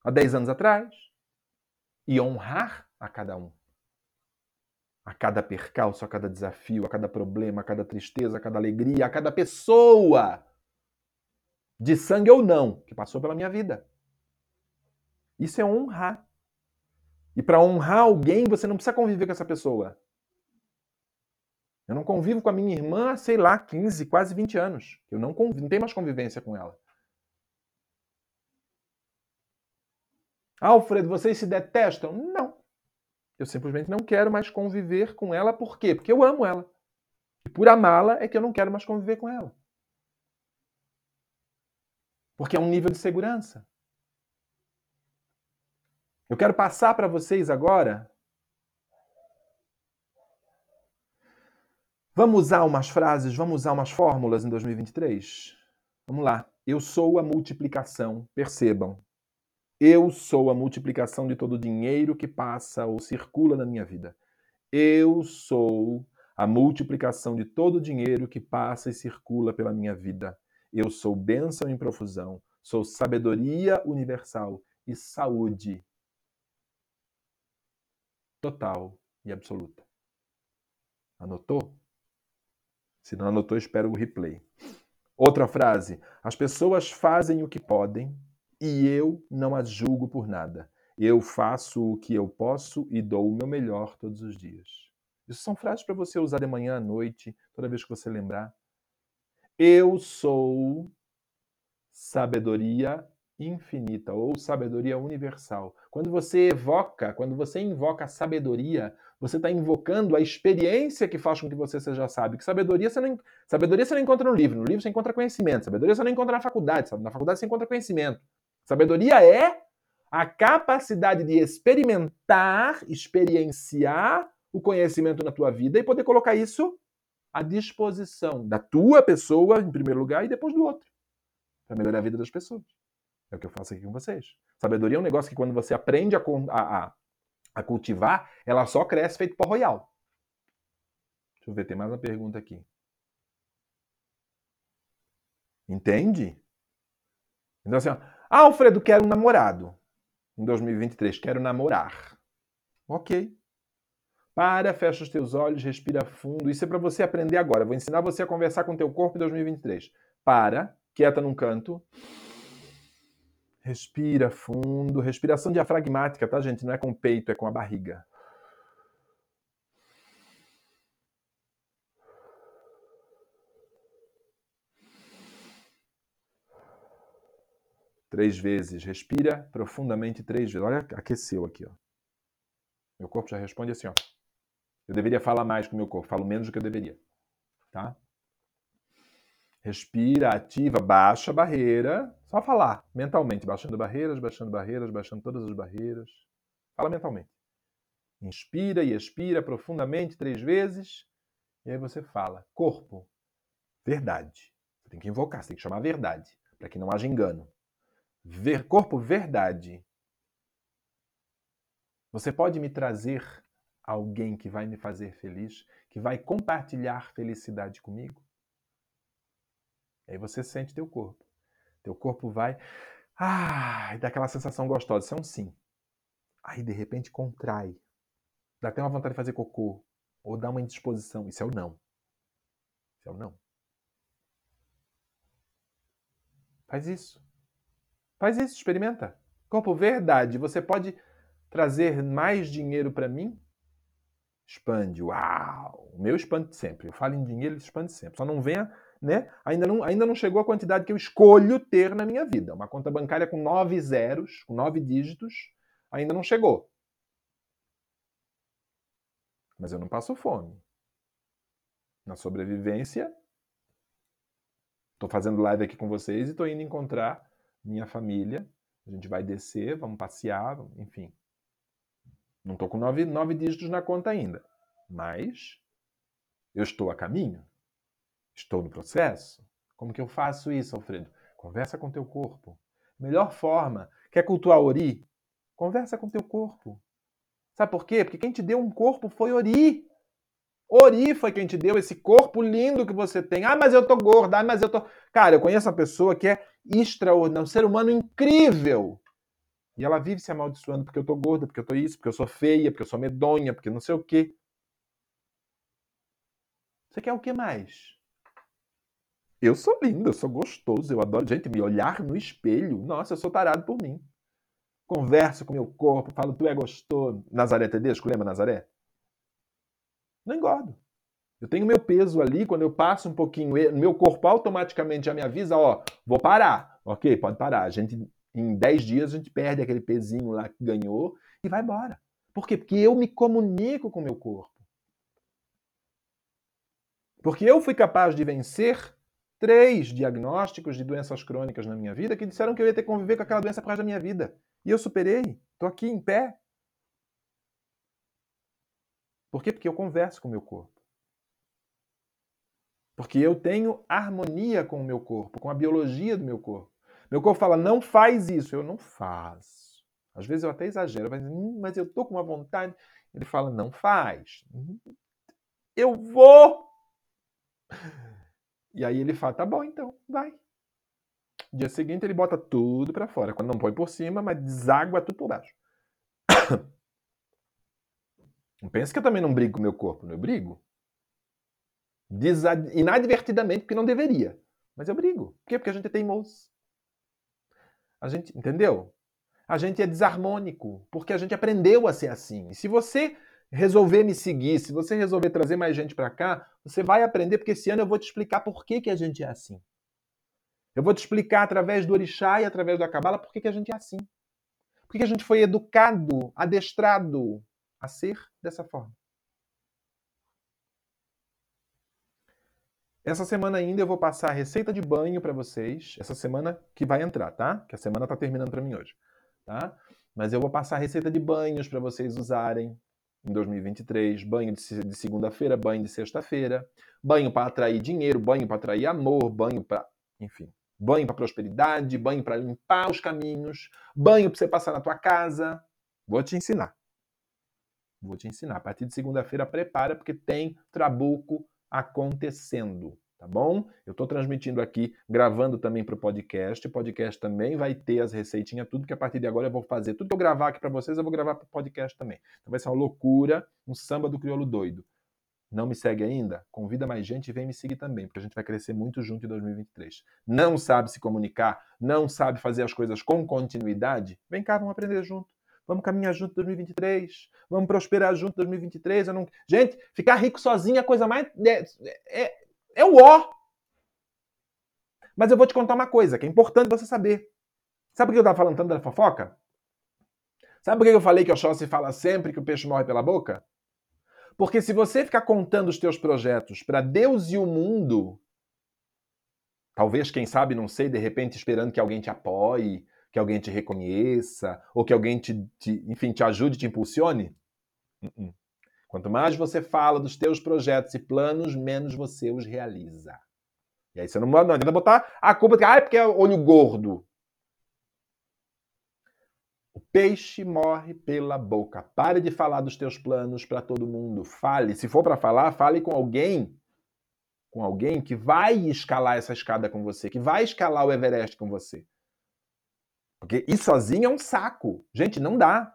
há 10 anos atrás, e honrar a cada um. A cada percalço, a cada desafio, a cada problema, a cada tristeza, a cada alegria, a cada pessoa, de sangue ou não, que passou pela minha vida. Isso é honrar. E para honrar alguém, você não precisa conviver com essa pessoa. Eu não convivo com a minha irmã sei lá, 15, quase 20 anos. Eu não, convivo, não tenho mais convivência com ela. Alfredo, vocês se detestam? Não. Eu simplesmente não quero mais conviver com ela. Por quê? Porque eu amo ela. E por amá-la é que eu não quero mais conviver com ela. Porque é um nível de segurança. Eu quero passar para vocês agora. Vamos usar umas frases, vamos usar umas fórmulas em 2023? Vamos lá. Eu sou a multiplicação. Percebam. Eu sou a multiplicação de todo o dinheiro que passa ou circula na minha vida. Eu sou a multiplicação de todo o dinheiro que passa e circula pela minha vida. Eu sou bênção em profusão, sou sabedoria universal e saúde total e absoluta. Anotou? Se não anotou, espero o replay. Outra frase: As pessoas fazem o que podem e eu não as julgo por nada. Eu faço o que eu posso e dou o meu melhor todos os dias. Isso são frases para você usar de manhã à noite, toda vez que você lembrar. Eu sou sabedoria infinita ou sabedoria universal. Quando você evoca, quando você invoca a sabedoria, você está invocando a experiência que faz com que você seja sábio. Que sabedoria você não, sabedoria você não encontra no livro, no livro você encontra conhecimento. Sabedoria você não encontra na faculdade, na faculdade você encontra conhecimento. Sabedoria é a capacidade de experimentar, experienciar o conhecimento na tua vida e poder colocar isso à disposição da tua pessoa, em primeiro lugar, e depois do outro, para melhorar a vida das pessoas. É o que eu faço aqui com vocês. Sabedoria é um negócio que quando você aprende a, a, a cultivar, ela só cresce feito pó royal. Deixa eu ver, tem mais uma pergunta aqui. Entende? Então assim, ó, Alfredo, quero um namorado. Em 2023, quero namorar. Ok. Para, fecha os teus olhos, respira fundo. Isso é para você aprender agora. Vou ensinar você a conversar com o teu corpo em 2023. Para, quieta num canto. Respira fundo. Respiração diafragmática, tá, gente? Não é com o peito, é com a barriga. Três vezes. Respira profundamente três vezes. Olha, aqueceu aqui. Ó. Meu corpo já responde assim. Ó. Eu deveria falar mais com o meu corpo. Falo menos do que eu deveria. Tá? Respira, ativa, baixa a barreira. Só falar mentalmente. Baixando barreiras, baixando barreiras, baixando todas as barreiras. Fala mentalmente. Inspira e expira profundamente três vezes. E aí você fala. Corpo, verdade. Você tem que invocar, você tem que chamar verdade. Para que não haja engano. Ver, corpo, verdade. Você pode me trazer alguém que vai me fazer feliz, que vai compartilhar felicidade comigo? Aí você sente teu corpo. Teu corpo vai, ah, dá aquela sensação gostosa. Isso é um sim. Aí de repente contrai. Dá até uma vontade de fazer cocô. Ou dá uma indisposição. Isso é o não. Isso é o não. Faz isso. Faz isso, experimenta. Corpo, verdade. Você pode trazer mais dinheiro para mim? Expande. Uau! O meu expande sempre. Eu falo em dinheiro, ele expande sempre. Só não venha, né? Ainda não, ainda não chegou a quantidade que eu escolho ter na minha vida. Uma conta bancária com nove zeros, com nove dígitos, ainda não chegou. Mas eu não passo fome. Na sobrevivência, estou fazendo live aqui com vocês e estou indo encontrar minha família. A gente vai descer, vamos passear, enfim. Não estou com nove, nove dígitos na conta ainda. Mas eu estou a caminho. Estou no processo. Como que eu faço isso, Alfredo? Conversa com teu corpo. Melhor forma. Quer cultuar Ori? Conversa com teu corpo. Sabe por quê? Porque quem te deu um corpo foi Ori. Ori foi quem te deu esse corpo lindo que você tem. Ah, mas eu tô gorda. Ah, mas eu tô. Cara, eu conheço uma pessoa que é extraordinária, um ser humano incrível. E ela vive se amaldiçoando porque eu tô gorda, porque eu tô isso, porque eu sou feia, porque eu sou medonha, porque não sei o quê. Você quer o que mais? Eu sou lindo, eu sou gostoso, eu adoro. Gente, me olhar no espelho, nossa, eu sou tarado por mim. Converso com meu corpo, falo, tu é gostoso. Nazaré Tedesco, lembra Nazaré? Não engordo. Eu tenho meu peso ali, quando eu passo um pouquinho, meu corpo automaticamente já me avisa, ó, vou parar. Ok, pode parar. A gente em 10 dias a gente perde aquele pezinho lá que ganhou e vai embora. Por quê? Porque eu me comunico com o meu corpo. Porque eu fui capaz de vencer três diagnósticos de doenças crônicas na minha vida que disseram que eu ia ter que conviver com aquela doença por da minha vida. E eu superei. Estou aqui em pé. Por quê? Porque eu converso com o meu corpo. Porque eu tenho harmonia com o meu corpo, com a biologia do meu corpo. Meu corpo fala, não faz isso. Eu não faço. Às vezes eu até exagero, mas, hum, mas eu tô com uma vontade. Ele fala, não faz. Eu vou. E aí ele fala, tá bom então, vai. Dia seguinte ele bota tudo para fora. Quando não põe por cima, mas deságua tudo por baixo. Não pensa que eu também não brigo com meu corpo, não eu brigo. Desad... Inadvertidamente, porque não deveria. Mas eu brigo. Por quê? Porque a gente é teimoso. A gente, entendeu? A gente é desarmônico, porque a gente aprendeu a ser assim. E se você resolver me seguir, se você resolver trazer mais gente para cá, você vai aprender, porque esse ano eu vou te explicar por que, que a gente é assim. Eu vou te explicar através do orixá e através da cabala por que, que a gente é assim. Por que, que a gente foi educado, adestrado a ser dessa forma. Essa semana ainda eu vou passar a receita de banho para vocês. Essa semana que vai entrar, tá? Que a semana está terminando para mim hoje, tá? Mas eu vou passar a receita de banhos para vocês usarem em 2023. Banho de segunda-feira, banho de sexta-feira, banho para atrair dinheiro, banho para atrair amor, banho para, enfim, banho para prosperidade, banho para limpar os caminhos, banho para você passar na tua casa. Vou te ensinar. Vou te ensinar. A partir de segunda-feira, prepara, porque tem trabuco acontecendo, tá bom? Eu estou transmitindo aqui, gravando também para o podcast. O podcast também vai ter as receitinhas, tudo que a partir de agora eu vou fazer. Tudo que eu gravar aqui para vocês, eu vou gravar para o podcast também. Então vai ser uma loucura, um samba do crioulo doido. Não me segue ainda? Convida mais gente e vem me seguir também, porque a gente vai crescer muito junto em 2023. Não sabe se comunicar, não sabe fazer as coisas com continuidade? Vem cá, vamos aprender junto. Vamos caminhar junto em 2023. Vamos prosperar junto em 2023. Eu não... Gente, ficar rico sozinho é a coisa mais. É, é, é o ó. Mas eu vou te contar uma coisa que é importante você saber. Sabe por que eu estava falando tanto da fofoca? Sabe por que eu falei que o Oxóssi fala sempre que o peixe morre pela boca? Porque se você ficar contando os teus projetos para Deus e o mundo, talvez, quem sabe, não sei, de repente esperando que alguém te apoie, que alguém te reconheça, ou que alguém te, te enfim, te ajude, te impulsione? Uh -uh. Quanto mais você fala dos teus projetos e planos, menos você os realiza. E aí você não, não adianta botar a culpa de ah, é porque é olho gordo. O peixe morre pela boca. Pare de falar dos teus planos para todo mundo. Fale. Se for para falar, fale com alguém. Com alguém que vai escalar essa escada com você, que vai escalar o Everest com você. Porque ir sozinho é um saco. Gente, não dá.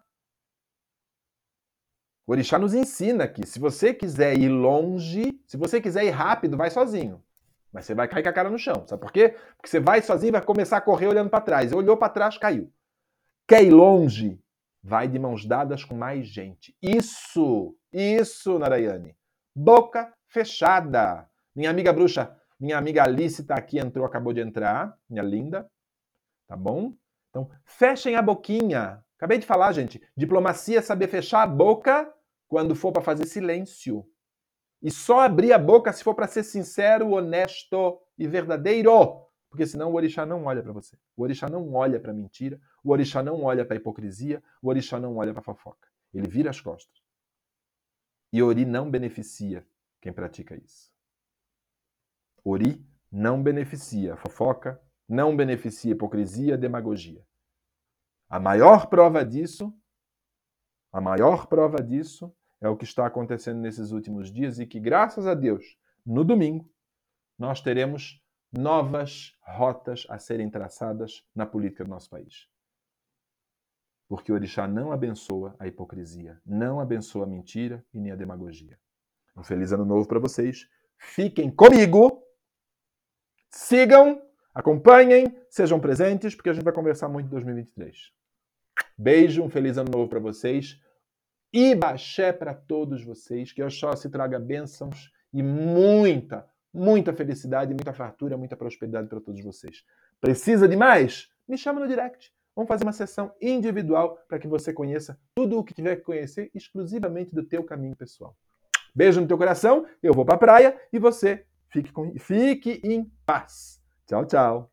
O Orixá nos ensina aqui. Se você quiser ir longe, se você quiser ir rápido, vai sozinho. Mas você vai cair com a cara no chão. Sabe por quê? Porque você vai sozinho e vai começar a correr olhando para trás. Olhou para trás, caiu. Quer ir longe? vai de mãos dadas com mais gente. Isso, isso, Narayane. Boca fechada. Minha amiga bruxa, minha amiga Alice está aqui, entrou, acabou de entrar, minha linda. Tá bom? Então, fechem a boquinha. Acabei de falar, gente. Diplomacia é saber fechar a boca quando for para fazer silêncio. E só abrir a boca se for para ser sincero, honesto e verdadeiro. Porque senão o orixá não olha para você. O orixá não olha para mentira, o orixá não olha para hipocrisia, o orixá não olha para fofoca. Ele vira as costas. E Ori não beneficia quem pratica isso. Ori não beneficia fofoca, não beneficia hipocrisia, demagogia. A maior prova disso, a maior prova disso é o que está acontecendo nesses últimos dias e que, graças a Deus, no domingo, nós teremos novas rotas a serem traçadas na política do nosso país. Porque o orixá não abençoa a hipocrisia, não abençoa a mentira e nem a demagogia. Um feliz ano novo para vocês. Fiquem comigo. Sigam, acompanhem, sejam presentes, porque a gente vai conversar muito em 2023. Beijo, um feliz ano novo para vocês. E baxé para todos vocês. Que Oxóssi traga bênçãos e muita, muita felicidade, muita fartura, muita prosperidade para todos vocês. Precisa de mais? Me chama no direct. Vamos fazer uma sessão individual para que você conheça tudo o que tiver que conhecer exclusivamente do teu caminho pessoal. Beijo no teu coração, eu vou para a praia e você fique, com, fique em paz. 早早